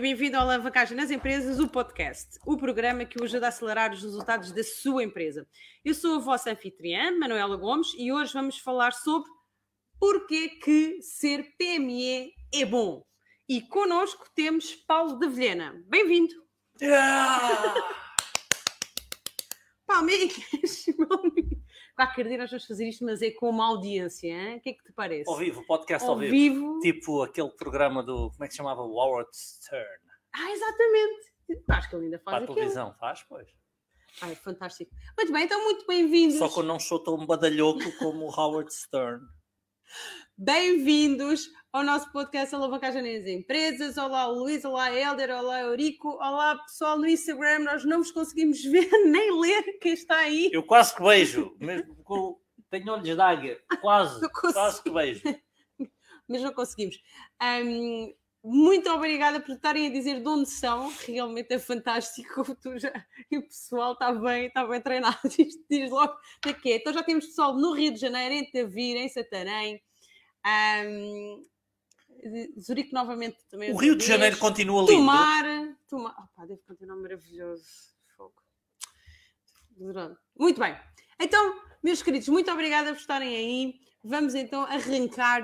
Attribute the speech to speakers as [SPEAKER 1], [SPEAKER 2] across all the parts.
[SPEAKER 1] E bem-vindo ao Alavancagem nas Empresas, o podcast, o programa que o ajuda a acelerar os resultados da sua empresa. Eu sou a vossa anfitriã, Manuela Gomes, e hoje vamos falar sobre porquê que ser PME é bom. E connosco temos Paulo de Vilhena. Bem-vindo! Yeah! Palmeiras, qualquer dia nós vamos fazer isto, mas é com uma audiência. Hein? O que é que te parece?
[SPEAKER 2] Ao vivo, podcast ao, ao vivo. vivo. Tipo aquele programa do. Como é que se chamava? Howard Stern.
[SPEAKER 1] Ah, exatamente. Acho que ele ainda faz.
[SPEAKER 2] Para a televisão, faz, pois.
[SPEAKER 1] Ai, fantástico. Muito bem, então muito bem-vindos.
[SPEAKER 2] Só que eu não sou tão badalhoco como o Howard Stern.
[SPEAKER 1] Bem-vindos ao nosso podcast Alavancagem nas Empresas. Olá, Luís, olá, Helder, olá, Eurico. Olá, pessoal no Instagram. Nós não vos conseguimos ver nem ler quem está aí.
[SPEAKER 2] Eu quase que vejo, mesmo com... tenho olhos de águia, quase, quase que vejo.
[SPEAKER 1] Mas não conseguimos. Um, muito obrigada por estarem a dizer de onde são, realmente é fantástico. Tu já, e o pessoal está bem, está bem treinado. Diz, diz logo daqui. Então já temos pessoal no Rio de Janeiro, em Tavira, em Santarém, um, Zurique novamente também.
[SPEAKER 2] O Rio de Janeiro continua lindo.
[SPEAKER 1] Tomar, tomar. Opa, deve continuar maravilhoso. Fogo. Muito bem. Então, meus queridos, muito obrigada por estarem aí. Vamos então arrancar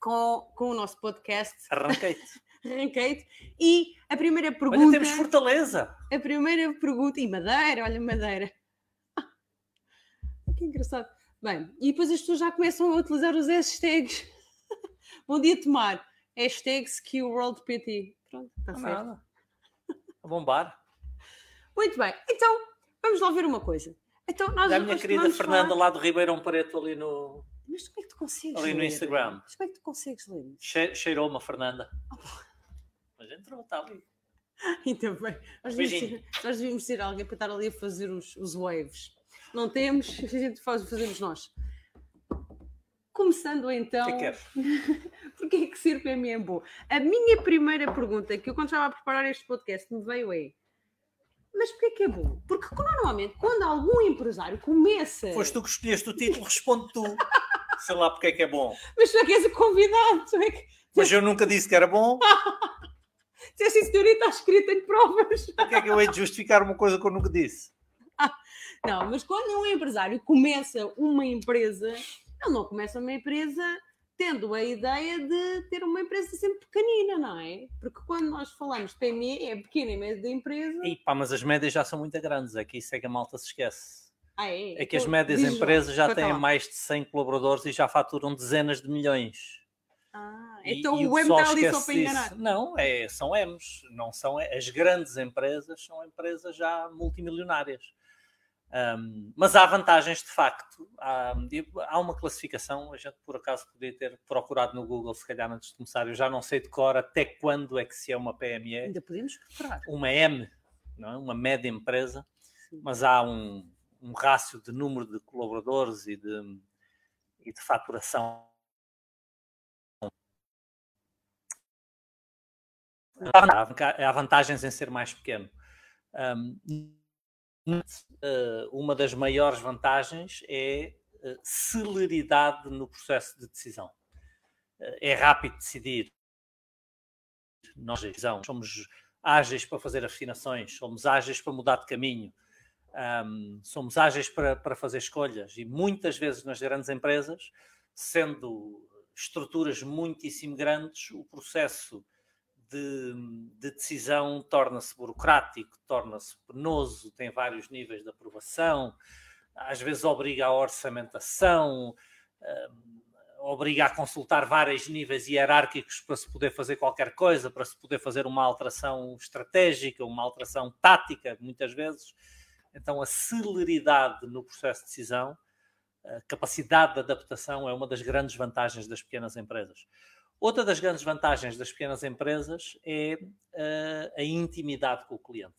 [SPEAKER 1] com, com o nosso podcast.
[SPEAKER 2] Arranquei-te.
[SPEAKER 1] Arranquei-te. E a primeira pergunta.
[SPEAKER 2] Olha, temos Fortaleza.
[SPEAKER 1] A primeira pergunta. E Madeira, olha, Madeira. que engraçado. Bem, e depois as pessoas já começam a utilizar os hashtags. Bom dia, Tomar. Hashtags que o World PT. Pronto, está certo. Nada.
[SPEAKER 2] A bombar.
[SPEAKER 1] Muito bem, então vamos lá ver uma coisa. Então, nós
[SPEAKER 2] a minha querida Fernanda falar... lá do Ribeirão Preto ali no.
[SPEAKER 1] Mas como é que tu consegues
[SPEAKER 2] Ali
[SPEAKER 1] ler?
[SPEAKER 2] no Instagram.
[SPEAKER 1] Mas como é que tu consegues ler?
[SPEAKER 2] Che cheirou-me a Fernanda. Oh. Mas entrou, está ali.
[SPEAKER 1] Ainda bem. Nós devíamos, ter, nós devíamos ter alguém para estar ali a fazer os, os waves não temos, a gente faz, fazemos nós. Começando então.
[SPEAKER 2] Que é
[SPEAKER 1] Porquê é que PME é bom? A minha primeira pergunta, que eu quando estava a preparar este podcast, me veio é. Mas porquê que é bom? Porque normalmente, quando algum empresário começa.
[SPEAKER 2] Foste tu que escolheste o título, responde tu. Sei lá porque é que é bom.
[SPEAKER 1] Mas tu é que és o convidado. Tu é que...
[SPEAKER 2] Mas eu nunca disse que era bom.
[SPEAKER 1] Se essa senhorita está escrita em provas.
[SPEAKER 2] Porquê é que eu hei de justificar uma coisa que eu nunca disse?
[SPEAKER 1] Não, mas quando um empresário começa uma empresa, ele não começa uma empresa tendo a ideia de ter uma empresa sempre pequenina, não é? Porque quando nós falamos de PME, é pequena e média empresa.
[SPEAKER 2] E pá, mas as médias já são muito grandes, aqui isso é que a malta se esquece.
[SPEAKER 1] Ah, é?
[SPEAKER 2] é que as médias empresas já têm mais de 100 colaboradores e já faturam dezenas de milhões.
[SPEAKER 1] Ah, então e, o M está ali só para enganar.
[SPEAKER 2] Não, é, são M's, não são as grandes empresas, são empresas já multimilionárias. Um, mas há vantagens de facto. Há, há, uma classificação, a gente por acaso podia ter procurado no Google, se calhar antes de começar, eu já não sei de cor até quando é que se é uma PME.
[SPEAKER 1] Ainda podemos procurar.
[SPEAKER 2] Uma M, não é? uma média empresa, Sim. mas há um, um rácio de número de colaboradores e de, e de faturação. Há vantagens em ser mais pequeno. Um, uma das maiores vantagens é eh, celeridade no processo de decisão. Eh, é rápido decidir. Nós somos ágeis para fazer afinações, somos ágeis para mudar de caminho, um, somos ágeis para, para fazer escolhas e muitas vezes nas grandes empresas, sendo estruturas muitíssimo grandes, o processo de, de decisão torna-se burocrático, torna-se penoso, tem vários níveis de aprovação, às vezes obriga a orçamentação, um, obriga a consultar vários níveis hierárquicos para se poder fazer qualquer coisa, para se poder fazer uma alteração estratégica, uma alteração tática, muitas vezes. Então, a celeridade no processo de decisão, a capacidade de adaptação é uma das grandes vantagens das pequenas empresas. Outra das grandes vantagens das pequenas empresas é uh, a intimidade com o cliente.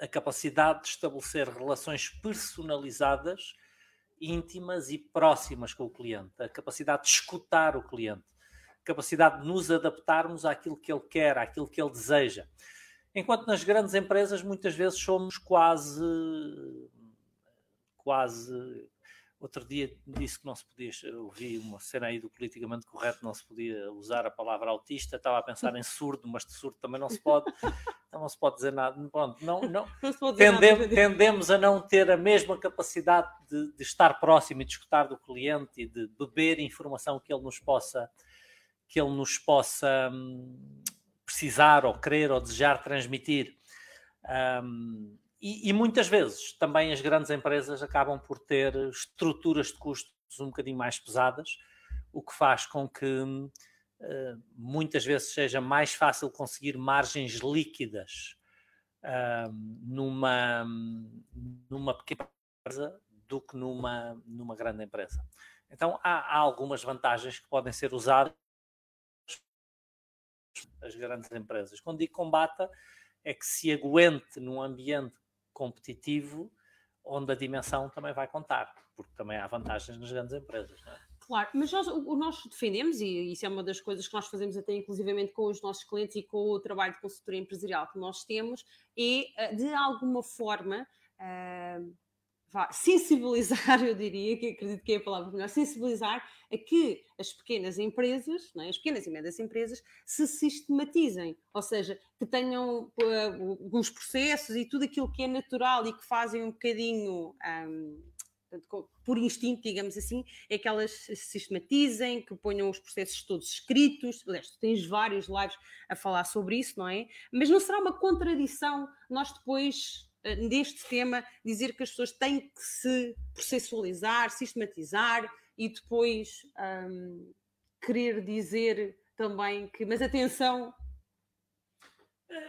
[SPEAKER 2] A capacidade de estabelecer relações personalizadas, íntimas e próximas com o cliente. A capacidade de escutar o cliente. A capacidade de nos adaptarmos àquilo que ele quer, àquilo que ele deseja. Enquanto nas grandes empresas muitas vezes somos quase quase Outro dia disse que não se podia, ouvi uma cena aí do politicamente correto, não se podia usar a palavra autista, estava a pensar em surdo, mas de surdo também não se pode, então não se pode dizer nada. Pronto, não, não, não tendemos, nada. tendemos a não ter a mesma capacidade de, de, estar próximo e de escutar do cliente e de beber informação que ele nos possa, que ele nos possa hum, precisar ou querer ou desejar transmitir. Um, e, e, muitas vezes também as grandes empresas acabam por ter estruturas de custos um bocadinho mais pesadas, o que faz com que uh, muitas vezes seja mais fácil conseguir margens líquidas uh, numa, numa pequena empresa do que numa, numa grande empresa. Então há, há algumas vantagens que podem ser usadas as grandes empresas. Quando digo combata, é que se aguente num ambiente competitivo, onde a dimensão também vai contar, porque também há vantagens nas grandes empresas. É?
[SPEAKER 1] Claro, mas nós, o, nós defendemos, e isso é uma das coisas que nós fazemos até inclusivamente com os nossos clientes e com o trabalho de consultoria empresarial que nós temos, é eh, de alguma forma uh, sensibilizar, eu diria, que acredito que é a palavra melhor, sensibilizar a que as pequenas empresas, é? as pequenas e médias empresas, se sistematizem, ou seja, que tenham uh, os processos e tudo aquilo que é natural e que fazem um bocadinho. Um, por instinto, digamos assim, é que elas se sistematizem, que ponham os processos todos escritos. Aliás, tu tens vários lives a falar sobre isso, não é? Mas não será uma contradição nós depois eh, neste tema, dizer que as pessoas têm que se processualizar, sistematizar e depois um, querer dizer também que, mas atenção,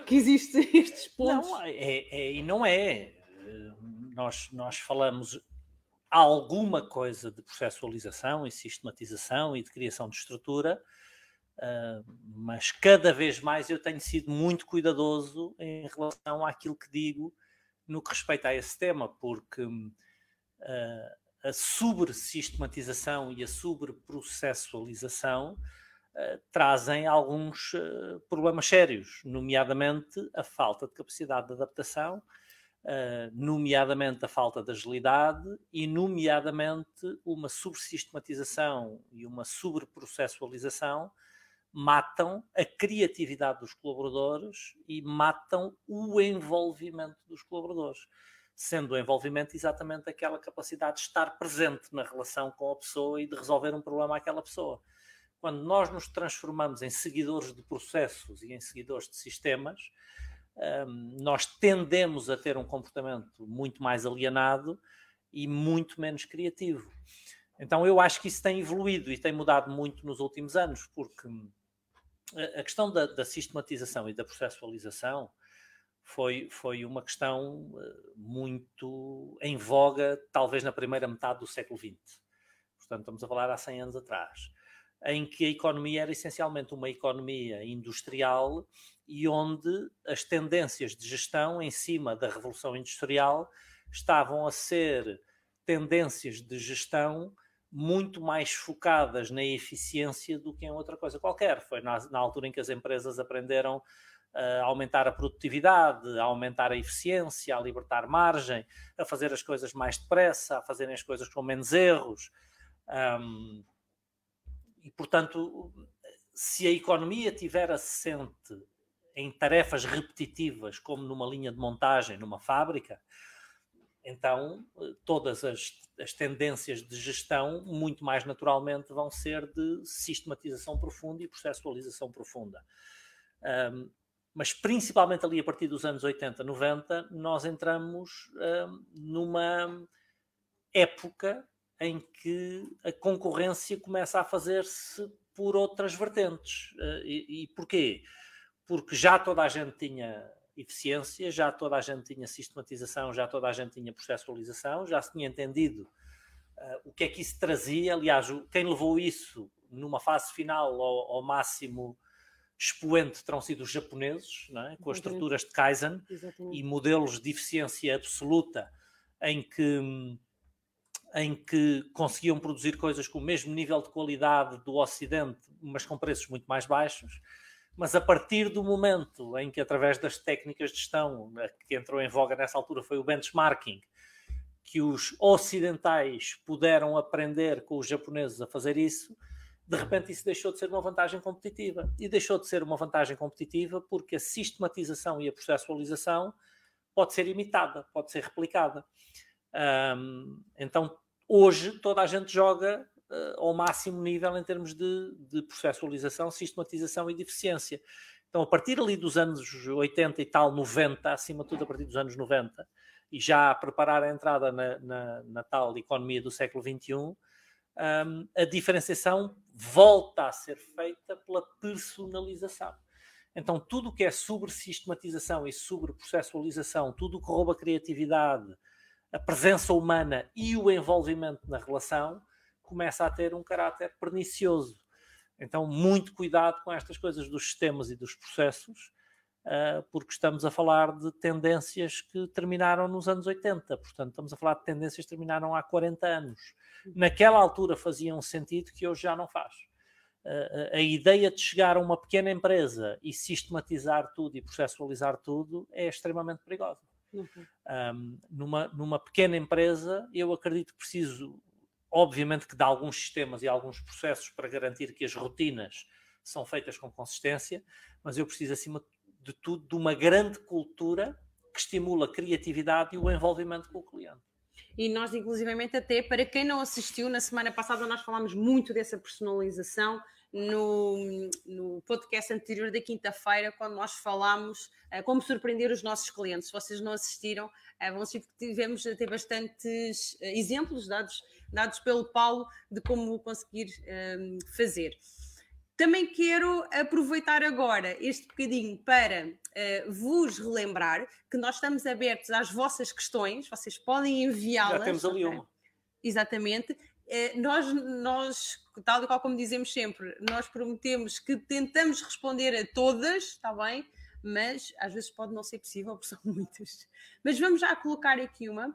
[SPEAKER 1] que existem estes pontos.
[SPEAKER 2] Não, é, é, e não é. Nós, nós falamos alguma coisa de processualização e sistematização e de criação de estrutura, uh, mas cada vez mais eu tenho sido muito cuidadoso em relação àquilo que digo no que respeita a esse tema, porque uh, a sobre-sistematização e a sobre-processualização uh, trazem alguns uh, problemas sérios, nomeadamente a falta de capacidade de adaptação, nomeadamente a falta de agilidade e, nomeadamente, uma sobre-sistematização e uma sobre-processualização matam a criatividade dos colaboradores e matam o envolvimento dos colaboradores. Sendo o envolvimento exatamente aquela capacidade de estar presente na relação com a pessoa e de resolver um problema àquela pessoa. Quando nós nos transformamos em seguidores de processos e em seguidores de sistemas, hum, nós tendemos a ter um comportamento muito mais alienado e muito menos criativo. Então eu acho que isso tem evoluído e tem mudado muito nos últimos anos, porque a questão da, da, sistematização e da processualização foi, foi uma questão eh, muito em voga, talvez na primeira metade do século XX. Portanto, estamos a falar há 100 anos atrás, em que a economia era essencialmente uma economia industrial e onde as tendências de gestão em cima da revolução industrial estavam a ser tendências de gestão muito mais focadas na eficiência do que em outra coisa qualquer. Foi na, na altura em que as empresas aprenderam a aumentar a produtividade, a aumentar a eficiência, a libertar margem, a fazer as coisas mais depressa, a fazerem as coisas com menos erros. Um, e, portanto, se a economia tiver assente em tarefas repetitivas, como numa linha de montagem, numa fábrica, então todas as as tendências de gestão, muito mais naturalmente, vão ser de sistematização profunda e processualização profunda. Um, mas principalmente ali a partir dos anos 80, 90, nós entramos um, numa época em que a concorrência começa a fazer-se por outras vertentes. Uh, e, e porquê? Porque já toda a gente tinha eficiência, já toda a gente tinha sistematização, já toda a gente tinha processualização, já se tinha entendido uh, o que é que isso trazia. Aliás, quem levou isso numa fase final ao, ao máximo expoente terão sido os japoneses, é? com as estruturas de Kaizen Exatamente. e modelos de eficiência absoluta em que, em que conseguiam produzir coisas com o mesmo nível de qualidade do Ocidente, mas com preços muito mais baixos mas a partir do momento em que, através das técnicas de gestão que entrou em voga nessa altura, foi o benchmarking, que os ocidentais puderam aprender com os japoneses a fazer isso, de repente isso deixou de ser uma vantagem competitiva. E deixou de ser uma vantagem competitiva porque a sistematização e a processualização pode ser imitada, pode ser replicada. Um, então, hoje, toda a gente joga ao máximo nível em termos de, de processualização, sistematização e de eficiência. Então, a partir ali dos anos 80 e tal, 90, acima de tudo a partir dos anos 90, e já a preparar a entrada na, na, na tal economia do século XXI, um, a diferenciação volta a ser feita pela personalização. Então, tudo o que é sobre sistematização e sobre processualização, tudo o que rouba a criatividade, a presença humana e o envolvimento na relação, começa a ter um caráter pernicioso. Então, muito cuidado com estas coisas dos sistemas e dos processos, uh, porque estamos a falar de tendências que terminaram nos anos 80. Portanto, estamos a falar de tendências que terminaram há 40 anos. Naquela altura fazia um sentido que hoje já não faz. Uh, a ideia de chegar a uma pequena empresa e sistematizar tudo e processualizar tudo é extremamente perigosa. Uhum. Um, numa, numa pequena empresa, eu acredito que preciso obviamente que dá alguns sistemas e alguns processos para garantir que as rotinas são feitas com consistência, mas eu preciso, acima de tudo, de uma grande cultura que estimula a criatividade e o envolvimento com o cliente.
[SPEAKER 1] E nós, inclusivamente, até para quem não assistiu, na semana passada nós falámos muito dessa personalização no, no podcast anterior da quinta-feira, quando nós falámos uh, como surpreender os nossos clientes. Se vocês não assistiram, uh, vão assistir porque tivemos até bastantes uh, exemplos dados dados pelo Paulo de como conseguir um, fazer. Também quero aproveitar agora este bocadinho para uh, vos relembrar que nós estamos abertos às vossas questões, vocês podem enviá-las.
[SPEAKER 2] Já temos ali uma.
[SPEAKER 1] Exatamente. Uh, nós, nós, tal e qual como dizemos sempre, nós prometemos que tentamos responder a todas, está bem? Mas às vezes pode não ser possível, porque são muitas. Mas vamos já colocar aqui uma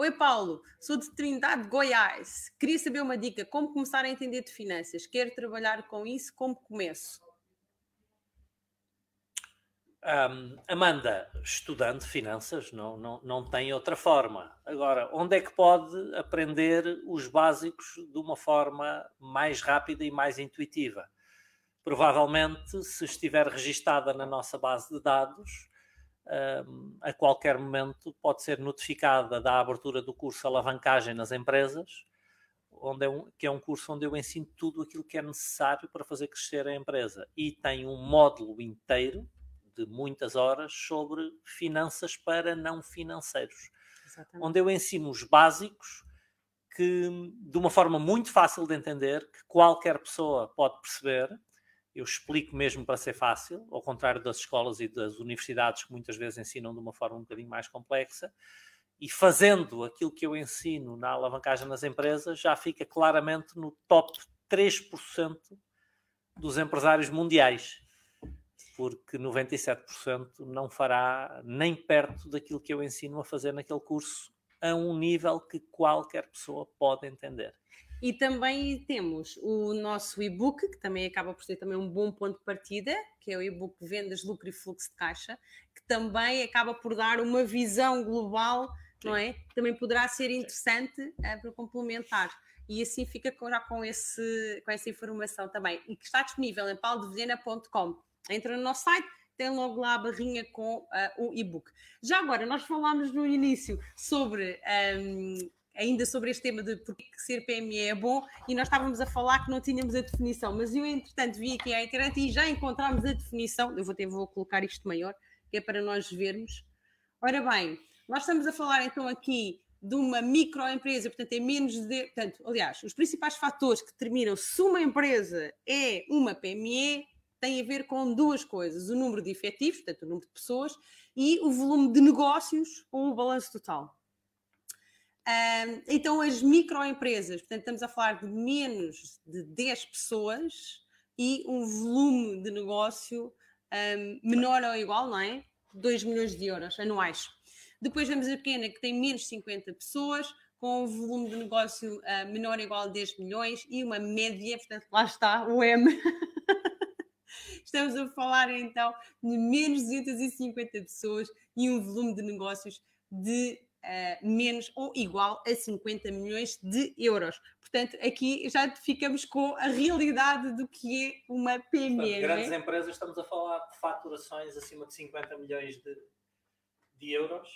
[SPEAKER 1] Oi, Paulo, sou de Trindade, Goiás. Queria saber uma dica: como começar a entender de finanças? Quero trabalhar com isso, como começo?
[SPEAKER 2] Um, Amanda, estudante de finanças, não, não, não tem outra forma. Agora, onde é que pode aprender os básicos de uma forma mais rápida e mais intuitiva? Provavelmente, se estiver registada na nossa base de dados, a qualquer momento pode ser notificada da abertura do curso Alavancagem nas Empresas, onde é um, que é um curso onde eu ensino tudo aquilo que é necessário para fazer crescer a empresa. E tem um módulo inteiro de muitas horas sobre finanças para não financeiros, Exatamente. onde eu ensino os básicos que, de uma forma muito fácil de entender, que qualquer pessoa pode perceber eu explico mesmo para ser fácil, ao contrário das escolas e das universidades que muitas vezes ensinam de uma forma um bocadinho mais complexa. E fazendo aquilo que eu ensino na alavancagem nas empresas, já fica claramente no top 3% dos empresários mundiais, porque 97% não fará nem perto daquilo que eu ensino a fazer naquele curso, a um nível que qualquer pessoa pode entender.
[SPEAKER 1] E também temos o nosso e-book, que também acaba por ser também um bom ponto de partida, que é o e-book Vendas, Lucro e Fluxo de Caixa, que também acaba por dar uma visão global, Sim. não é? Também poderá ser interessante uh, para complementar. E assim fica já com, esse, com essa informação também. E que está disponível em paulodevedena.com. Entra no nosso site, tem logo lá a barrinha com uh, o e-book. Já agora, nós falámos no início sobre um, ainda sobre este tema de porque ser PME é bom e nós estávamos a falar que não tínhamos a definição, mas eu entretanto vi aqui à internet e já encontramos a definição, eu vou, ter, vou colocar isto maior, que é para nós vermos. Ora bem, nós estamos a falar então aqui de uma microempresa, portanto é menos de, portanto, aliás, os principais fatores que determinam se uma empresa é uma PME têm a ver com duas coisas, o número de efetivos, portanto o número de pessoas, e o volume de negócios ou o balanço total. Então, as microempresas, portanto, estamos a falar de menos de 10 pessoas e um volume de negócio um, menor ou igual, não é? 2 milhões de euros anuais. Depois temos a pequena, que tem menos de 50 pessoas, com um volume de negócio uh, menor ou igual a 10 milhões e uma média, portanto, lá está o M. Estamos a falar então de menos de 250 pessoas e um volume de negócios de uh, menos ou igual a 50 milhões de euros. Portanto, aqui já ficamos com a realidade do que é uma PME. Portanto,
[SPEAKER 2] é? grandes é? empresas, estamos a falar de faturações acima de 50 milhões de, de euros,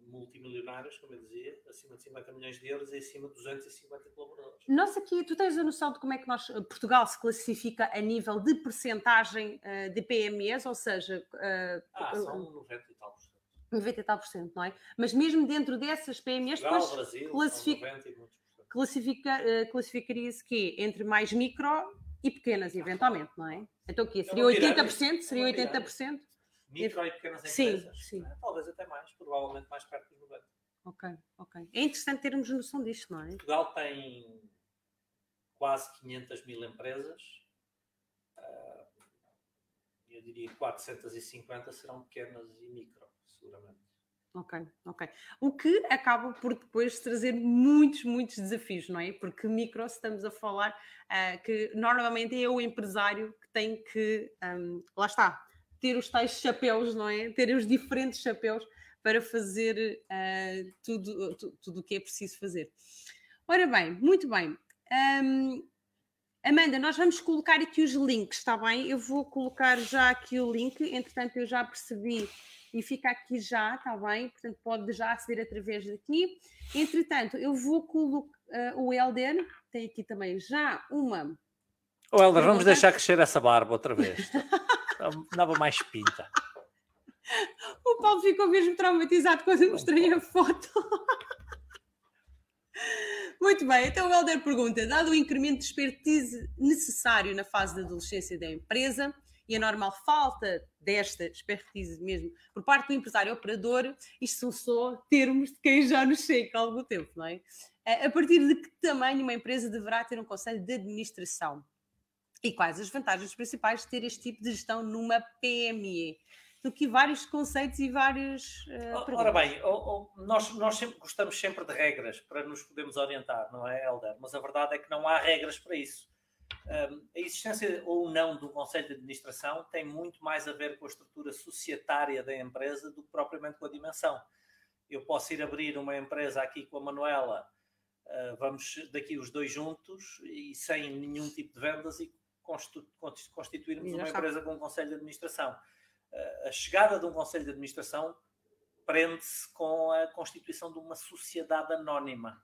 [SPEAKER 2] multimilionários, como eu dizia, acima de 50 milhões de euros e acima de 250 colaboradores.
[SPEAKER 1] Nós aqui, tu tens a noção de como é que nós, Portugal se classifica a nível de percentagem uh, de PMEs, ou seja...
[SPEAKER 2] Uh, ah, são 90 e tal
[SPEAKER 1] 90 e tal por cento, não é? Mas mesmo dentro dessas PMEs,
[SPEAKER 2] depois Brasil, classifica,
[SPEAKER 1] classifica, uh, classificaria-se que entre mais micro e pequenas, eventualmente, não é? Então o quê? Seria 80%? Seria 80%?
[SPEAKER 2] Micro e pequenas empresas? Sim, sim. Talvez até mais, provavelmente mais perto dos 90%.
[SPEAKER 1] Ok, ok. É interessante termos noção disto, não é?
[SPEAKER 2] Portugal tem quase 500 mil empresas. Uh, eu diria que 450 serão pequenas e micro seguramente.
[SPEAKER 1] Ok, ok. O que acaba por depois trazer muitos, muitos desafios, não é? Porque micro, estamos a falar uh, que normalmente é o empresário que tem que, um, lá está, ter os tais chapéus, não é? Ter os diferentes chapéus para fazer uh, tudo, tudo o que é preciso fazer. Ora bem, muito bem. Um, Amanda, nós vamos colocar aqui os links, está bem? Eu vou colocar já aqui o link, entretanto eu já percebi e fica aqui já, está bem? Portanto, pode já aceder através daqui. Entretanto, eu vou colocar uh, o Helder, tem aqui também já uma.
[SPEAKER 2] O oh, Helder, vamos deixar crescer essa barba outra vez. Dava mais pinta.
[SPEAKER 1] O Paulo ficou mesmo traumatizado quando eu mostrei a foto. Muito bem, então o Helder pergunta: dado o incremento de expertise necessário na fase da adolescência da empresa, e a normal falta desta expertise mesmo por parte do empresário operador, isto são só termos de quem já nos chega há algum tempo, não é? A partir de que tamanho uma empresa deverá ter um conselho de administração? E quais as vantagens principais de ter este tipo de gestão numa PME? do que vários conceitos e vários.
[SPEAKER 2] Uh, Ora bem, nós, nós sempre, gostamos sempre de regras para nos podermos orientar, não é, Helder? Mas a verdade é que não há regras para isso a existência ou não do Conselho de Administração tem muito mais a ver com a estrutura societária da empresa do que propriamente com a dimensão. Eu posso ir abrir uma empresa aqui com a Manuela, ah, vamos daqui os dois juntos e sem nenhum tipo de vendas e constituirmos uma empresa com um Conselho de Administração. Ah, a chegada de um Conselho de Administração prende-se com a constituição de uma sociedade anónima.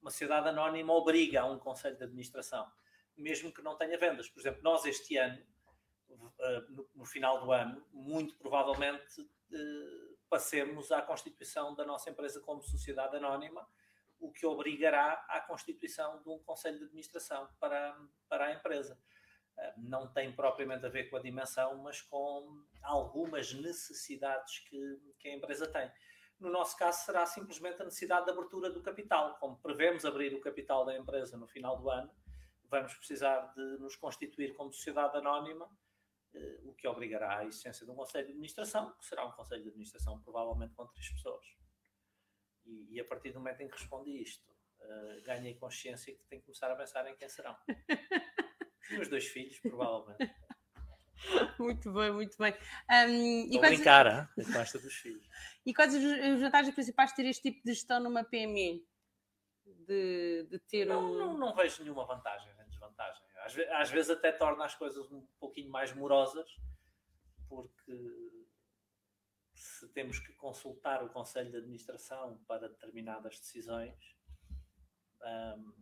[SPEAKER 2] Uma sociedade anónima obriga a um Conselho de Administração mesmo que não tenha vendas. Por exemplo, nós este ano, eh, no final do ano, muito provavelmente eh, passemos à constituição da nossa empresa como sociedade anónima, o que obrigará à constituição de um conselho de administração para, para a empresa. Eh, não tem propriamente a ver com a dimensão, mas com algumas necessidades que, que a empresa tem. No nosso caso, será simplesmente a necessidade de abertura do capital. Como prevemos abrir o capital da empresa no final do ano, vamos precisar de nos constituir como sociedade anónima, eh, o que obrigará à existência de um Conselho de Administração, que será um Conselho de Administração provavelmente com três pessoas. E, e a partir do momento em que respondi isto, uh, ganhei consciência que tenho que começar a pensar em quem serão. Os meus dois filhos, provavelmente.
[SPEAKER 1] Muito bem, muito bem.
[SPEAKER 2] Um, e quais... brincar, hein? gosta dos filhos.
[SPEAKER 1] E quais as vantagens principais de ter este tipo de gestão numa PME? De, de ter
[SPEAKER 2] não, um... não, não vejo nenhuma vantagem desvantagem. Às, às, vezes até torna as coisas um pouquinho mais morosas, porque se temos que consultar o Conselho de Administração para determinadas decisões, um,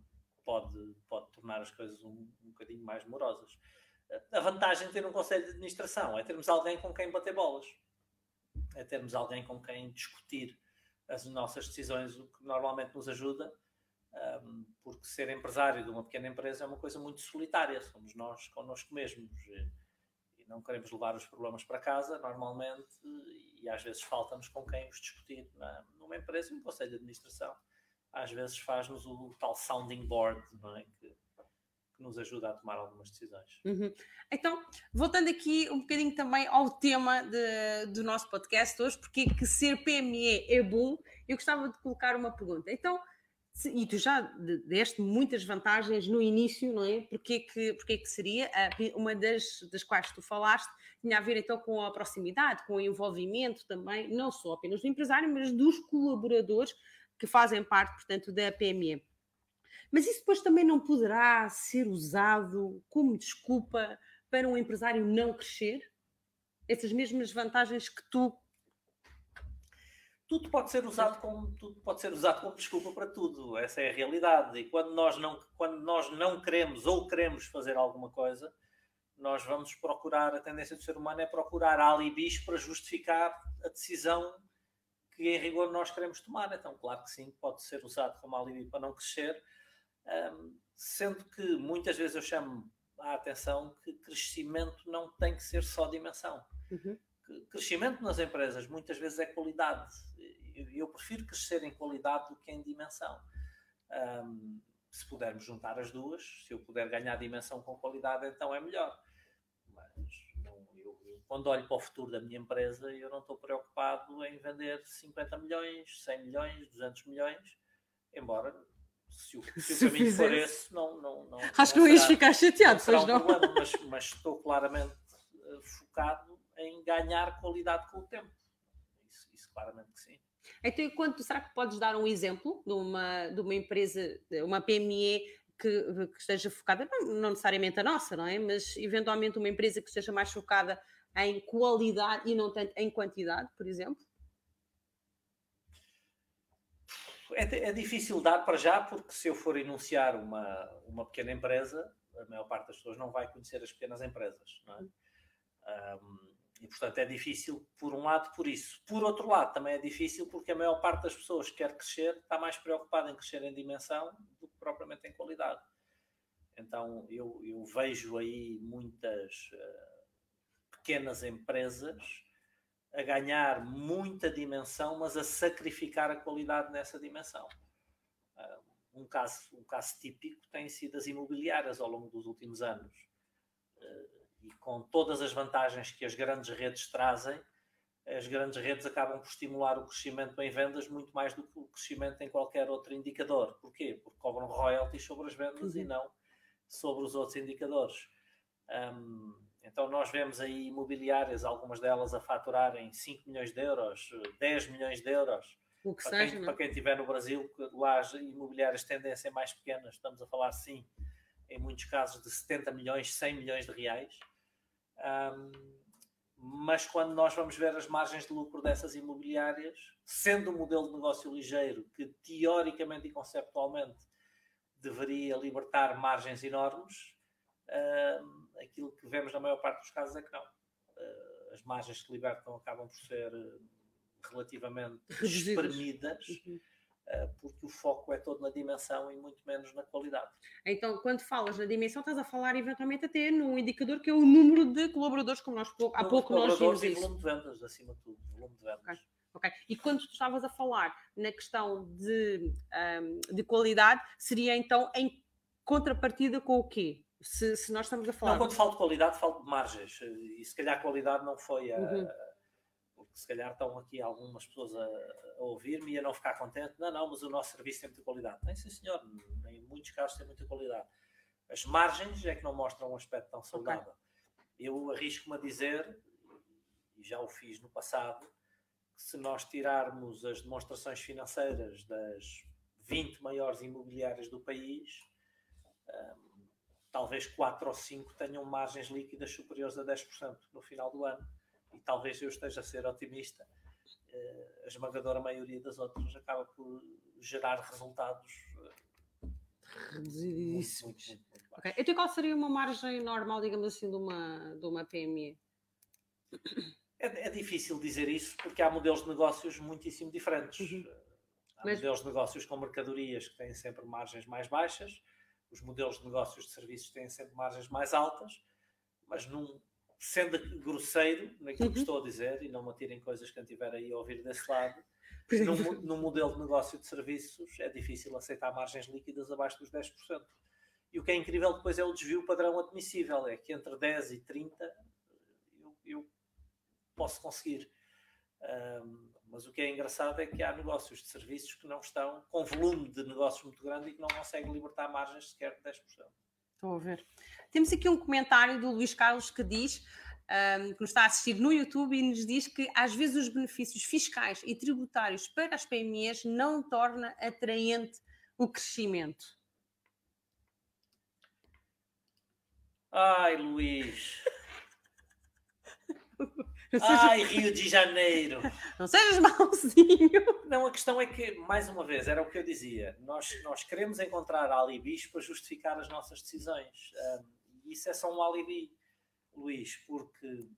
[SPEAKER 2] pode, pode tornar as coisas um, um bocadinho mais morosas. A vantagem de ter um Conselho de Administração é termos alguém com quem bater bolas, é termos alguém com quem discutir as nossas decisões, o que normalmente nos ajuda porque ser empresário de uma pequena empresa é uma coisa muito solitária, somos nós connosco mesmos e, e não queremos levar os problemas para casa normalmente e às vezes falta-nos com quem os discutir na, numa empresa um conselho de administração às vezes faz-nos o tal sounding board é? que, que nos ajuda a tomar algumas decisões.
[SPEAKER 1] Uhum. Então, voltando aqui um bocadinho também ao tema de, do nosso podcast hoje, porque que ser PME é bom, eu gostava de colocar uma pergunta. Então, e tu já deste muitas vantagens no início, não é? Porque que, porque que seria? Uma das, das quais tu falaste, tinha a ver então com a proximidade, com o envolvimento também, não só apenas do empresário, mas dos colaboradores que fazem parte, portanto, da PME. Mas isso depois também não poderá ser usado como desculpa para um empresário não crescer? Essas mesmas vantagens que tu
[SPEAKER 2] tudo pode ser usado como tudo pode ser usado como desculpa para tudo. Essa é a realidade. E quando nós não quando nós não queremos ou queremos fazer alguma coisa, nós vamos procurar a tendência do ser humano é procurar alibis para justificar a decisão que em rigor nós queremos tomar. Então, claro que sim, pode ser usado como alibi para não crescer, um, sendo que muitas vezes eu chamo a atenção que crescimento não tem que ser só dimensão. Uhum. Crescimento nas empresas muitas vezes é qualidade. Eu, prefiro crescer em qualidade do que em dimensão. Um, se pudermos juntar as duas, se eu puder ganhar dimensão com qualidade, então é melhor. Mas não, eu, eu, quando olho para o futuro da minha empresa, eu não estou preocupado em vender 50 milhões, 100 milhões, 200 milhões, embora se o, se o caminho for esse, não, não, não
[SPEAKER 1] Acho que não ias ficar chateado,
[SPEAKER 2] pois não. Problema, mas, mas, estou claramente uh, focado em ganhar qualidade com o tempo. Claramente que sim.
[SPEAKER 1] Então, quanto, será que podes dar um exemplo de uma, de uma empresa, uma PME que, que, esteja focada, não, não, necessariamente a nossa, não é? Mas eventualmente uma empresa que esteja mais focada em qualidade e não tanto em quantidade, por exemplo?
[SPEAKER 2] É, é, difícil dar para já, porque se eu for enunciar uma, uma pequena empresa, a maior parte das pessoas não vai conhecer as pequenas empresas, não é? Um, e, portanto, é difícil, por um lado, por isso. Por outro lado, também é difícil porque a maior parte das pessoas que quer crescer está mais preocupada em crescer em dimensão do que propriamente em qualidade. Então, eu, eu vejo aí muitas uh, pequenas empresas a ganhar muita dimensão, mas a sacrificar a qualidade nessa dimensão. Uh, um, caso, um caso típico tem sido as imobiliárias ao longo dos últimos anos. Uh, e com todas as vantagens que as grandes redes trazem, as grandes redes acabam por estimular o crescimento em vendas muito mais do que o crescimento em qualquer outro indicador. Porquê? Porque cobram royalties sobre as vendas uhum. e não sobre os outros indicadores. Um, então nós vemos aí imobiliárias, algumas delas a faturarem 5 milhões de euros, 10 milhões de euros.
[SPEAKER 1] O que
[SPEAKER 2] para,
[SPEAKER 1] seja,
[SPEAKER 2] quem, para quem estiver no Brasil, lá as imobiliárias tendem a ser mais pequenas, estamos a falar sim, em muitos casos de 70 milhões, 100 milhões de reais. Um, mas quando nós vamos ver as margens de lucro dessas imobiliárias, sendo um modelo de negócio ligeiro que teoricamente e conceptualmente deveria libertar margens enormes, uh, aquilo que vemos na maior parte dos casos é que não. Uh, as margens que libertam acabam por ser relativamente espremidas. Uhum. Eh, porque o foco é todo na dimensão e muito menos na qualidade.
[SPEAKER 1] Então, quando falas na dimensão, estás a falar eventualmente até num indicador que é o número de colaboradores, como nós há pouco nós vimos
[SPEAKER 2] e volume de vendas, acima de tudo, volume de vendas.
[SPEAKER 1] Okay. Okay. E quando tu estavas a falar na questão de, um, de qualidade, seria então em contrapartida com o quê? Se, se, nós estamos a falar.
[SPEAKER 2] Não, quando falo de qualidade, falo de margens. E se calhar a qualidade não foi a, uhum se calhar estão aqui algumas pessoas a, a ouvir-me e a não ficar contente. Não, não, mas o nosso serviço tem muita qualidade. Nem sim, senhor, em muitos casos tem muita qualidade. As margens é que não mostram um aspecto tão saudável. Okay. Eu arrisco-me a dizer, e já o fiz no passado, que se nós tirarmos as demonstrações financeiras das 20 maiores imobiliárias do país, um, talvez 4 ou 5 tenham margens líquidas superiores a 10% no final do ano e talvez eu esteja a ser otimista, eh, a esmagadora maioria das outras acaba por gerar resultados
[SPEAKER 1] eh, reduzidíssimos. Okay. Então, qual seria uma margem normal, digamos assim, de uma, de uma PME?
[SPEAKER 2] É, é, difícil dizer isso porque há modelos de negócios muitíssimo diferentes. Uhum. Há Mas... modelos de negócios com mercadorias que têm sempre margens mais baixas, os modelos de negócios de serviços têm sempre margens mais altas, mas num, sendo grosseiro naquilo uhum. que estou a dizer, e não me atirem coisas que eu tiver aí a ouvir desse lado, no, no, modelo de negócio de serviços é difícil aceitar margens líquidas abaixo dos 10%. E o que é incrível depois é o desvio padrão admissível, é que entre 10% e 30% eu, eu posso conseguir. Um, mas o que é engraçado é que há negócios de serviços que não estão com volume de negócios muito grande e que não conseguem libertar margens sequer de 10%.
[SPEAKER 1] Estou a ver. Temos aqui um comentário do Luís Carlos que diz: um, que nos está a assistir no YouTube e nos diz que às vezes os benefícios fiscais e tributários para as PMEs não torna atraente o crescimento.
[SPEAKER 2] Ai, Luís. Ai, Rio de Janeiro.
[SPEAKER 1] Não sejas mauzinho.
[SPEAKER 2] Não, a questão é que, mais uma vez, era o que eu dizia. Nós, nós queremos encontrar alibis para justificar as nossas decisões. Um, isso é só um alibi, Luís, porque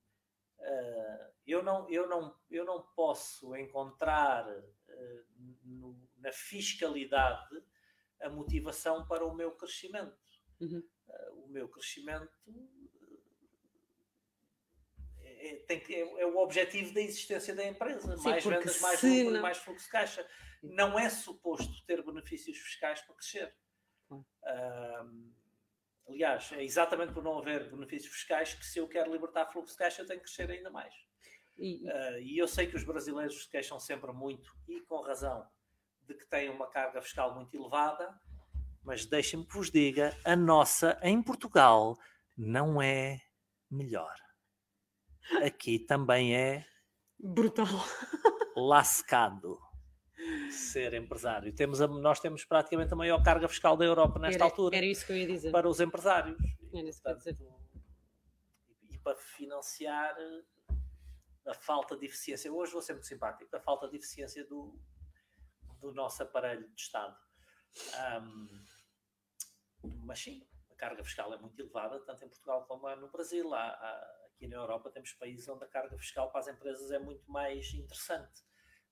[SPEAKER 2] uh, eu, não, eu, não, eu não posso encontrar uh, no, na fiscalidade a motivação para o meu crescimento. Uhum. Uh, o meu crescimento é, tem que, é, é, o objetivo da existência da empresa. Sim, mais vendas, mais lucro, não... mais fluxo de caixa. Não é suposto ter benefícios fiscais para crescer. aliás, é exatamente por não haver benefícios fiscais que se eu quero libertar fluxo de caixa, eu tenho que crescer ainda mais. E, uh, e eu sei que os brasileiros se queixam sempre muito, e com razão, de que têm uma carga fiscal muito elevada, mas deixem-me que vos diga, a nossa em Portugal não é melhor aqui também é
[SPEAKER 1] brutal.
[SPEAKER 2] Lascado ser empresário. Temos a, nós temos praticamente a maior carga fiscal da Europa nesta
[SPEAKER 1] era,
[SPEAKER 2] altura.
[SPEAKER 1] Era isso que eu ia dizer.
[SPEAKER 2] Para os empresários.
[SPEAKER 1] Era isso que eu ia dizer.
[SPEAKER 2] E para financiar a falta de eficiência. Hoje vou ser muito simpático. A falta de eficiência do, do nosso aparelho de Estado. Um, mas sim, a carga fiscal é muito elevada, tanto em Portugal como no Brasil. Há, há Aqui na Europa temos países onde a carga fiscal para as empresas é muito mais interessante.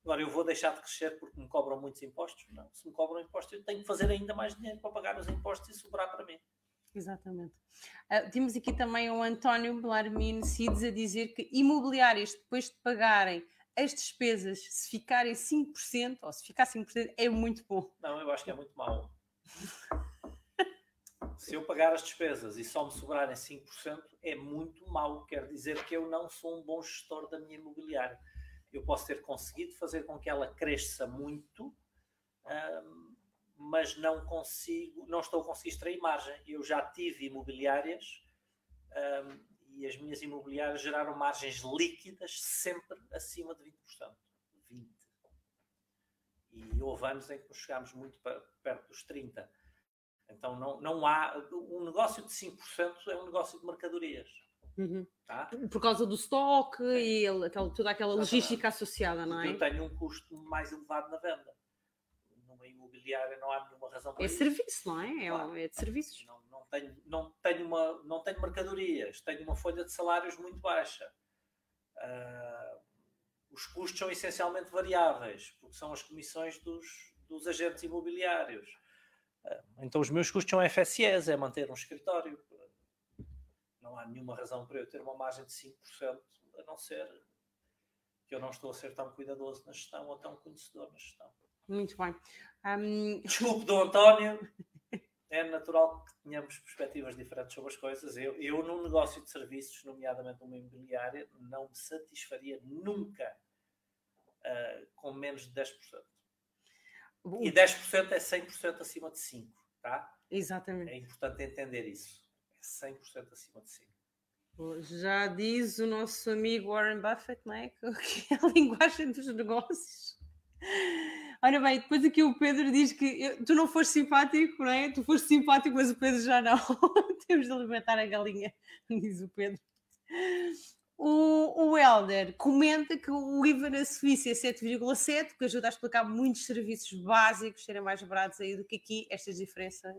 [SPEAKER 2] Agora, eu vou deixar de crescer porque me cobram muitos impostos? Não. Se me cobram impostos, eu tenho que fazer ainda mais dinheiro para pagar os impostos e sobrar para mim.
[SPEAKER 1] Exatamente. Uh, temos aqui também o António Belarmino Cides a dizer que imobiliários, depois de pagarem as despesas, se ficarem 5% ou se ficar 5%, é muito bom.
[SPEAKER 2] Não, eu acho que é muito mau. se eu pagar as despesas e só me sobrarem 5%, é muito mau. Quer dizer que eu não sou um bom gestor da minha imobiliária. Eu posso ter conseguido fazer com que ela cresça muito, um, mas não consigo, não estou a conseguir extrair margem. Eu já tive imobiliárias um, e as minhas imobiliárias geraram margens líquidas sempre acima de 20%. 20%. E houve anos em que chegámos muito perto dos 30%. Então não, não há. Um negócio de 5% é um negócio de mercadorias.
[SPEAKER 1] Uhum. Tá? Por causa do estoque e aquela, toda aquela logística associada, não é?
[SPEAKER 2] Eu tenho um custo mais elevado na venda. Numa imobiliária não há nenhuma razão para
[SPEAKER 1] é
[SPEAKER 2] isso.
[SPEAKER 1] É serviço, não é? É, claro. é de serviços.
[SPEAKER 2] Não, não, tenho, não, tenho uma, não tenho mercadorias, tenho uma folha de salários muito baixa. Uh, os custos são essencialmente variáveis, porque são as comissões dos, dos agentes imobiliários então os meus custos são FSEs, é manter um escritório. Não há nenhuma razão para eu ter uma margem de 5%, a não ser que eu não estou a ser tão cuidadoso na gestão ou tão conhecedor na gestão.
[SPEAKER 1] Muito bem. Um...
[SPEAKER 2] Desculpe, Dom António. É natural que tenhamos perspectivas diferentes sobre as coisas. Eu, eu num negócio de serviços, nomeadamente uma imobiliária, não me satisfaria nunca uh, com menos de 10%. E 10% é 100% acima de 5, tá?
[SPEAKER 1] Exatamente.
[SPEAKER 2] É importante entender isso. É 100% acima de 5.
[SPEAKER 1] Já diz o nosso amigo Warren Buffett, não é? Que é a linguagem dos negócios. Ora bem, depois aqui o Pedro diz que eu, tu não foste simpático, não é? Tu foste simpático, mas o Pedro já não. Temos de alimentar a galinha, diz o Pedro. O, o Helder comenta que o IVA na Suíça é 7,7, que ajuda a explicar muitos serviços básicos serem mais baratos aí do que aqui. Estas diferenças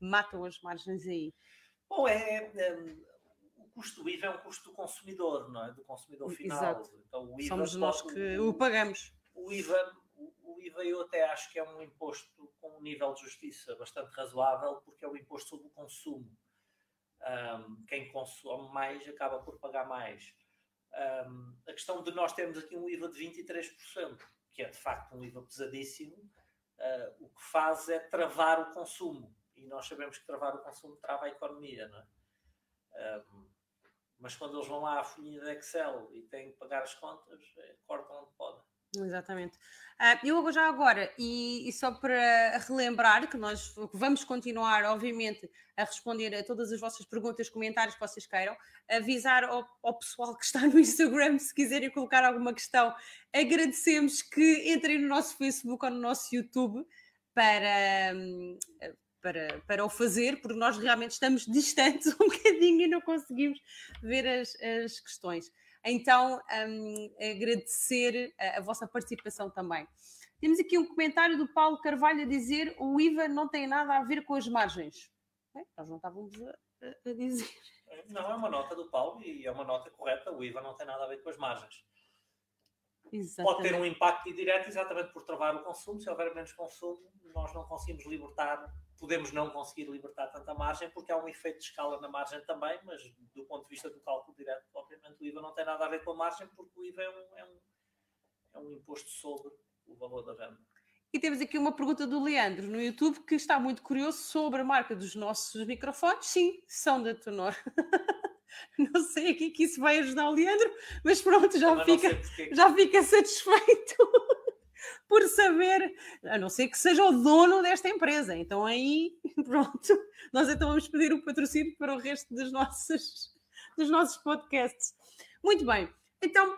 [SPEAKER 1] matam as margens aí.
[SPEAKER 2] Bom, é, é, o custo do IVA é um custo do consumidor, não é? Do consumidor final.
[SPEAKER 1] Exato. Então, o IVA Somos nós que o, o pagamos.
[SPEAKER 2] O IVA, o, o IVA eu até acho que é um imposto com um nível de justiça bastante razoável, porque é o imposto sobre o consumo um, quem consome mais acaba por pagar mais. Um, a questão de nós termos aqui um IVA de 23%, que é de facto um IVA pesadíssimo, uh, o que faz é travar o consumo. E nós sabemos que travar o consumo trava a economia, não é? Um, mas quando eles vão lá à folhinha de Excel e têm que pagar as contas, é, cortam onde podem.
[SPEAKER 1] Exatamente. Uh, eu já agora, e, e, só para relembrar que nós vamos continuar, obviamente, a responder a todas as vossas perguntas, comentários que vocês queiram, avisar ao, ao pessoal que está no Instagram, se quiserem colocar alguma questão, agradecemos que entrem no nosso Facebook ou no nosso YouTube para, para, para o fazer, porque nós realmente estamos distantes um bocadinho e não conseguimos ver as, as questões. Então, um, agradecer a, a, vossa participação também. Temos aqui um comentário do Paulo Carvalho a dizer o IVA não tem nada a ver com as margens. É, nós não estávamos a, a dizer.
[SPEAKER 2] Não, é uma nota do Paulo e é uma nota correta. O IVA não tem nada a ver com as margens. Exatamente. Pode ter um impacto indireto exatamente por travar o consumo. Se houver menos consumo, nós não conseguimos libertar, podemos não conseguir libertar tanta margem, porque há um efeito de escala na margem também, mas do ponto de vista do cálculo direto, obviamente o IVA não tem nada a ver com a margem, porque o IVA é um, é um, é um imposto sobre o valor da venda.
[SPEAKER 1] E temos aqui uma pergunta do Leandro no YouTube que está muito curioso sobre a marca dos nossos microfones. Sim, são da Tonor. não sei aqui que isso vai ajudar o Leandro, mas pronto, já, fica, já fica satisfeito por saber, a não ser que seja o dono desta empresa. Então aí, pronto, nós então vamos pedir o patrocínio para o resto dos nossos, dos nossos podcasts. Muito bem, então,